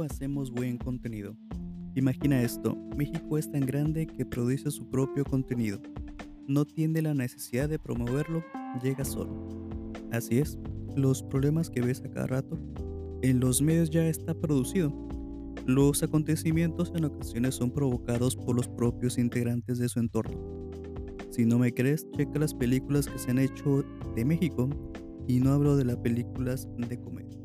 hacemos buen contenido. Imagina esto, México es tan grande que produce su propio contenido. No tiene la necesidad de promoverlo, llega solo. Así es, los problemas que ves a cada rato, en los medios ya está producido. Los acontecimientos en ocasiones son provocados por los propios integrantes de su entorno. Si no me crees, checa las películas que se han hecho de México y no hablo de las películas de comedia.